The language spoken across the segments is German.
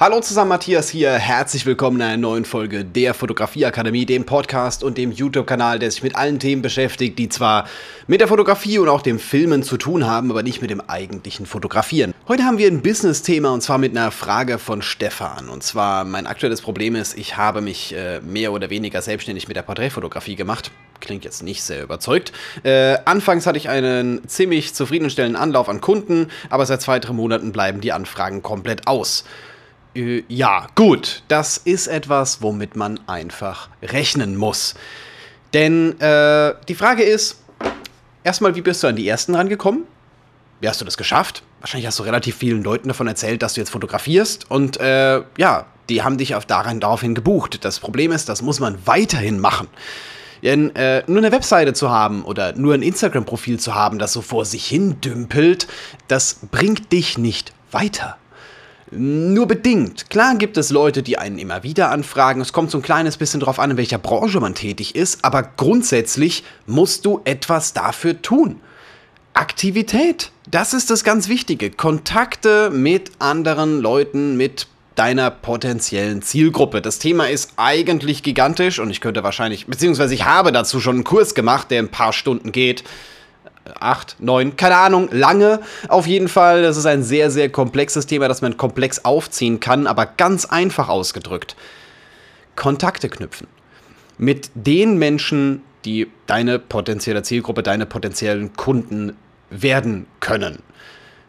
Hallo zusammen, Matthias hier. Herzlich willkommen in einer neuen Folge der Fotografieakademie, dem Podcast und dem YouTube-Kanal, der sich mit allen Themen beschäftigt, die zwar mit der Fotografie und auch dem Filmen zu tun haben, aber nicht mit dem eigentlichen Fotografieren. Heute haben wir ein Business-Thema und zwar mit einer Frage von Stefan. Und zwar, mein aktuelles Problem ist, ich habe mich äh, mehr oder weniger selbstständig mit der Porträtfotografie gemacht klingt jetzt nicht sehr überzeugt. Äh, anfangs hatte ich einen ziemlich zufriedenstellenden Anlauf an Kunden, aber seit zwei, drei Monaten bleiben die Anfragen komplett aus. Äh, ja, gut, das ist etwas, womit man einfach rechnen muss. Denn äh, die Frage ist, erstmal, wie bist du an die ersten rangekommen? Wie hast du das geschafft? Wahrscheinlich hast du relativ vielen Leuten davon erzählt, dass du jetzt fotografierst und äh, ja, die haben dich auf daran, daraufhin gebucht. Das Problem ist, das muss man weiterhin machen. Denn äh, nur eine Webseite zu haben oder nur ein Instagram-Profil zu haben, das so vor sich hin dümpelt, das bringt dich nicht weiter. Nur bedingt. Klar gibt es Leute, die einen immer wieder anfragen. Es kommt so ein kleines bisschen drauf an, in welcher Branche man tätig ist. Aber grundsätzlich musst du etwas dafür tun. Aktivität. Das ist das ganz Wichtige. Kontakte mit anderen Leuten, mit deiner potenziellen Zielgruppe. Das Thema ist eigentlich gigantisch und ich könnte wahrscheinlich, beziehungsweise ich habe dazu schon einen Kurs gemacht, der ein paar Stunden geht acht, neun, keine Ahnung, lange auf jeden Fall. Das ist ein sehr, sehr komplexes Thema, das man komplex aufziehen kann, aber ganz einfach ausgedrückt. Kontakte knüpfen. Mit den Menschen, die deine potenzielle Zielgruppe, deine potenziellen Kunden werden können.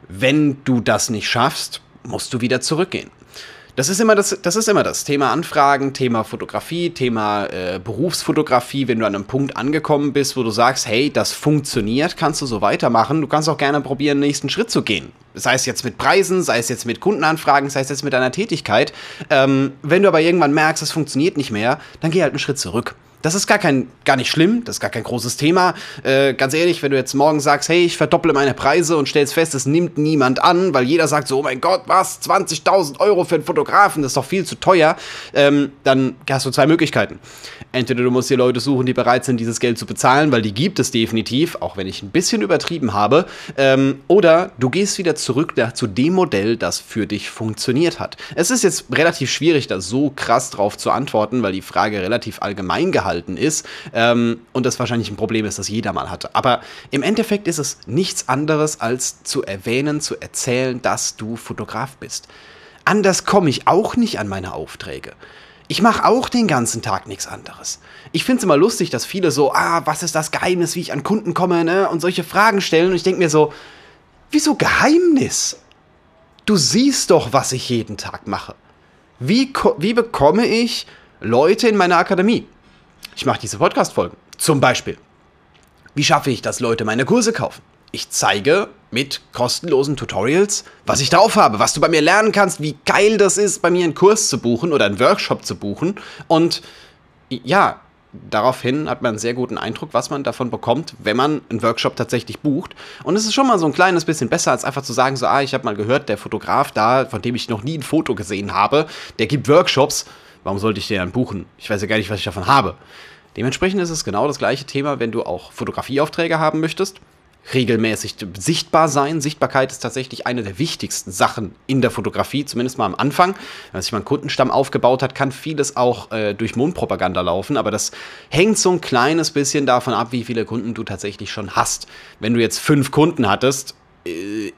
Wenn du das nicht schaffst, musst du wieder zurückgehen. Das ist immer das, das ist immer das Thema Anfragen, Thema Fotografie, Thema äh, Berufsfotografie. Wenn du an einem Punkt angekommen bist, wo du sagst, hey, das funktioniert, kannst du so weitermachen. Du kannst auch gerne probieren, den nächsten Schritt zu gehen. Sei es jetzt mit Preisen, sei es jetzt mit Kundenanfragen, sei es jetzt mit deiner Tätigkeit. Ähm, wenn du aber irgendwann merkst, es funktioniert nicht mehr, dann geh halt einen Schritt zurück. Das ist gar, kein, gar nicht schlimm, das ist gar kein großes Thema. Äh, ganz ehrlich, wenn du jetzt morgen sagst, hey, ich verdopple meine Preise und stellst fest, es nimmt niemand an, weil jeder sagt so, oh mein Gott, was, 20.000 Euro für einen Fotografen, das ist doch viel zu teuer, ähm, dann hast du zwei Möglichkeiten. Entweder du musst dir Leute suchen, die bereit sind, dieses Geld zu bezahlen, weil die gibt es definitiv, auch wenn ich ein bisschen übertrieben habe, ähm, oder du gehst wieder zurück zu dem Modell, das für dich funktioniert hat. Es ist jetzt relativ schwierig, da so krass drauf zu antworten, weil die Frage relativ allgemein gehalten gehalten ist ähm, und das wahrscheinlich ein Problem ist, das jeder mal hatte. Aber im Endeffekt ist es nichts anderes, als zu erwähnen, zu erzählen, dass du Fotograf bist. Anders komme ich auch nicht an meine Aufträge. Ich mache auch den ganzen Tag nichts anderes. Ich finde es immer lustig, dass viele so, ah, was ist das Geheimnis, wie ich an Kunden komme, ne? Und solche Fragen stellen. Und ich denke mir so, wieso Geheimnis? Du siehst doch, was ich jeden Tag mache. Wie, wie bekomme ich Leute in meine Akademie? Ich mache diese Podcast-Folgen. Zum Beispiel. Wie schaffe ich, dass Leute meine Kurse kaufen? Ich zeige mit kostenlosen Tutorials, was ich drauf habe, was du bei mir lernen kannst, wie geil das ist, bei mir einen Kurs zu buchen oder einen Workshop zu buchen. Und ja, daraufhin hat man einen sehr guten Eindruck, was man davon bekommt, wenn man einen Workshop tatsächlich bucht. Und es ist schon mal so ein kleines bisschen besser, als einfach zu sagen, so, ah, ich habe mal gehört, der Fotograf da, von dem ich noch nie ein Foto gesehen habe, der gibt Workshops. Warum sollte ich den dann buchen? Ich weiß ja gar nicht, was ich davon habe. Dementsprechend ist es genau das gleiche Thema, wenn du auch Fotografieaufträge haben möchtest. Regelmäßig sichtbar sein. Sichtbarkeit ist tatsächlich eine der wichtigsten Sachen in der Fotografie, zumindest mal am Anfang. Wenn sich mal ein Kundenstamm aufgebaut hat, kann vieles auch äh, durch Mundpropaganda laufen, aber das hängt so ein kleines bisschen davon ab, wie viele Kunden du tatsächlich schon hast. Wenn du jetzt fünf Kunden hattest,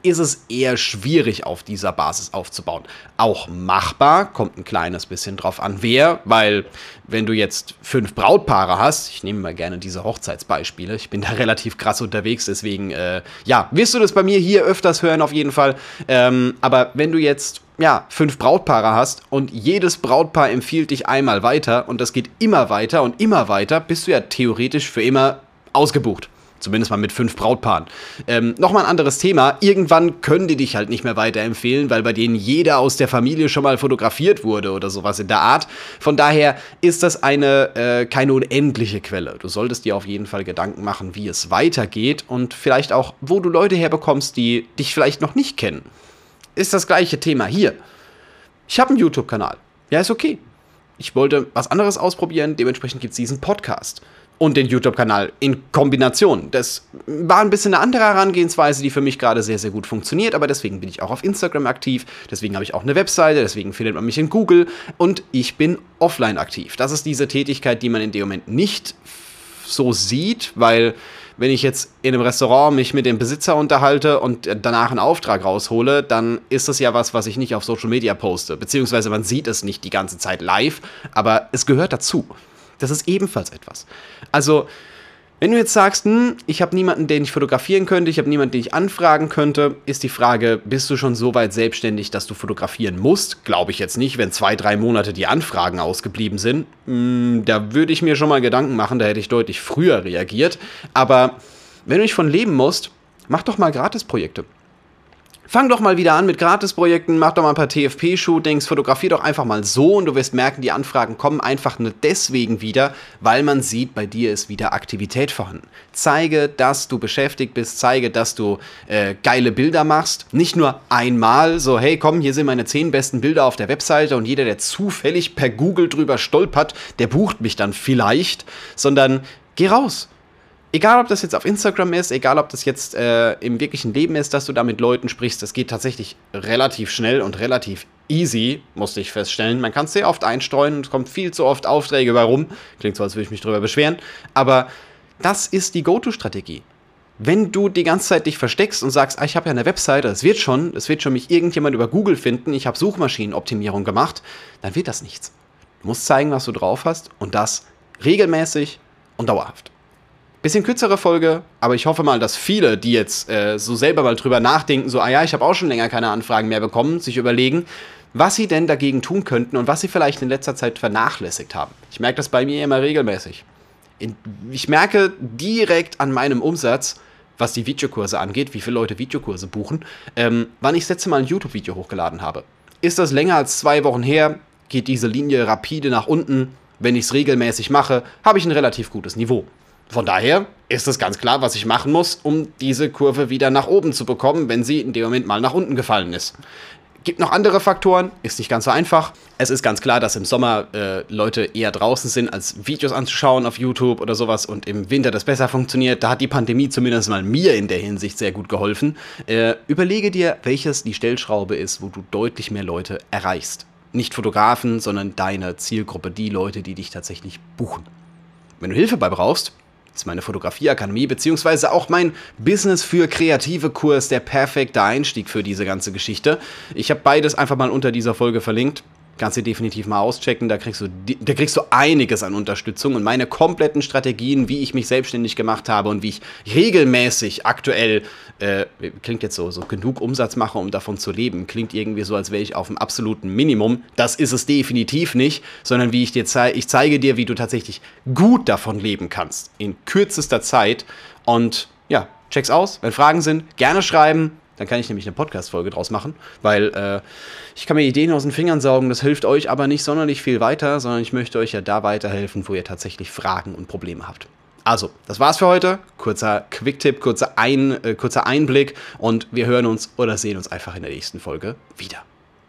ist es eher schwierig auf dieser Basis aufzubauen. Auch machbar, kommt ein kleines bisschen drauf an, wer, weil wenn du jetzt fünf Brautpaare hast, ich nehme mal gerne diese Hochzeitsbeispiele, ich bin da relativ krass unterwegs, deswegen, äh, ja, wirst du das bei mir hier öfters hören auf jeden Fall. Ähm, aber wenn du jetzt ja, fünf Brautpaare hast und jedes Brautpaar empfiehlt dich einmal weiter und das geht immer weiter und immer weiter, bist du ja theoretisch für immer ausgebucht. Zumindest mal mit fünf Brautpaaren. Ähm, Nochmal ein anderes Thema. Irgendwann können die dich halt nicht mehr weiterempfehlen, weil bei denen jeder aus der Familie schon mal fotografiert wurde oder sowas in der Art. Von daher ist das eine äh, keine unendliche Quelle. Du solltest dir auf jeden Fall Gedanken machen, wie es weitergeht und vielleicht auch, wo du Leute herbekommst, die dich vielleicht noch nicht kennen. Ist das gleiche Thema hier. Ich habe einen YouTube-Kanal. Ja, ist okay. Ich wollte was anderes ausprobieren, dementsprechend gibt es diesen Podcast. Und den YouTube-Kanal in Kombination. Das war ein bisschen eine andere Herangehensweise, die für mich gerade sehr, sehr gut funktioniert, aber deswegen bin ich auch auf Instagram aktiv, deswegen habe ich auch eine Webseite, deswegen findet man mich in Google und ich bin offline aktiv. Das ist diese Tätigkeit, die man in dem Moment nicht so sieht, weil wenn ich jetzt in einem Restaurant mich mit dem Besitzer unterhalte und danach einen Auftrag raushole, dann ist das ja was, was ich nicht auf Social Media poste. Beziehungsweise man sieht es nicht die ganze Zeit live, aber es gehört dazu. Das ist ebenfalls etwas. Also wenn du jetzt sagst, hm, ich habe niemanden, den ich fotografieren könnte, ich habe niemanden, den ich anfragen könnte, ist die Frage, bist du schon so weit selbstständig, dass du fotografieren musst? Glaube ich jetzt nicht, wenn zwei, drei Monate die Anfragen ausgeblieben sind. Hm, da würde ich mir schon mal Gedanken machen, da hätte ich deutlich früher reagiert. Aber wenn du nicht von leben musst, mach doch mal Gratisprojekte. Fang doch mal wieder an mit Gratisprojekten, mach doch mal ein paar TFP-Shootings, fotografier doch einfach mal so und du wirst merken, die Anfragen kommen einfach nur deswegen wieder, weil man sieht, bei dir ist wieder Aktivität vorhanden. Zeige, dass du beschäftigt bist, zeige, dass du äh, geile Bilder machst. Nicht nur einmal so, hey komm, hier sind meine zehn besten Bilder auf der Webseite und jeder, der zufällig per Google drüber stolpert, der bucht mich dann vielleicht, sondern geh raus egal ob das jetzt auf Instagram ist, egal ob das jetzt äh, im wirklichen Leben ist, dass du da mit Leuten sprichst, das geht tatsächlich relativ schnell und relativ easy, musste ich feststellen. Man kann es sehr oft einstreuen und es kommt viel zu oft Aufträge warum. Klingt so, als würde ich mich drüber beschweren. Aber das ist die Go-To-Strategie. Wenn du die ganze Zeit dich versteckst und sagst, ah, ich habe ja eine Webseite, es wird schon, es wird schon mich irgendjemand über Google finden, ich habe Suchmaschinenoptimierung gemacht, dann wird das nichts. Du musst zeigen, was du drauf hast und das regelmäßig und dauerhaft. Bisschen kürzere Folge, aber ich hoffe mal, dass viele, die jetzt äh, so selber mal drüber nachdenken, so, ah ja, ich habe auch schon länger keine Anfragen mehr bekommen, sich überlegen, was sie denn dagegen tun könnten und was sie vielleicht in letzter Zeit vernachlässigt haben. Ich merke das bei mir immer regelmäßig. ich merke direkt an meinem Umsatz, was die Videokurse angeht, wie viele Leute Videokurse buchen, ähm, wann ich letzte Mal ein YouTube-Video hochgeladen habe. Ist das länger als zwei Wochen her, geht diese Linie rapide nach unten. Wenn ich es regelmäßig mache, habe ich ein relativ gutes Niveau. Von daher ist es ganz klar, was ich machen muss, um diese Kurve wieder nach oben zu bekommen, wenn sie in dem Moment mal nach unten gefallen ist. Gibt noch andere Faktoren, ist nicht ganz so einfach. Es ist ganz klar, dass im Sommer äh, Leute eher draußen sind, als Videos anzuschauen auf YouTube oder sowas und im Winter das besser funktioniert. Da hat die Pandemie zumindest mal mir in der Hinsicht sehr gut geholfen. Äh, überlege dir, welches die Stellschraube ist, wo du deutlich mehr Leute erreichst. Nicht Fotografen, sondern deine Zielgruppe, die Leute, die dich tatsächlich buchen. Wenn du Hilfe bei brauchst, ist meine Fotografieakademie, beziehungsweise auch mein Business für kreative Kurs, der perfekte Einstieg für diese ganze Geschichte. Ich habe beides einfach mal unter dieser Folge verlinkt. Kannst du definitiv mal auschecken, da kriegst, du, da kriegst du einiges an Unterstützung und meine kompletten Strategien, wie ich mich selbstständig gemacht habe und wie ich regelmäßig aktuell, äh, klingt jetzt so, so genug Umsatz mache, um davon zu leben, klingt irgendwie so, als wäre ich auf dem absoluten Minimum. Das ist es definitiv nicht, sondern wie ich dir zeige, ich zeige dir, wie du tatsächlich gut davon leben kannst, in kürzester Zeit und ja, check's aus. Wenn Fragen sind, gerne schreiben. Dann kann ich nämlich eine Podcast-Folge draus machen, weil äh, ich kann mir Ideen aus den Fingern saugen, das hilft euch aber nicht sonderlich viel weiter, sondern ich möchte euch ja da weiterhelfen, wo ihr tatsächlich Fragen und Probleme habt. Also, das war's für heute. Kurzer Quick-Tipp, kurzer, Ein, äh, kurzer Einblick und wir hören uns oder sehen uns einfach in der nächsten Folge wieder.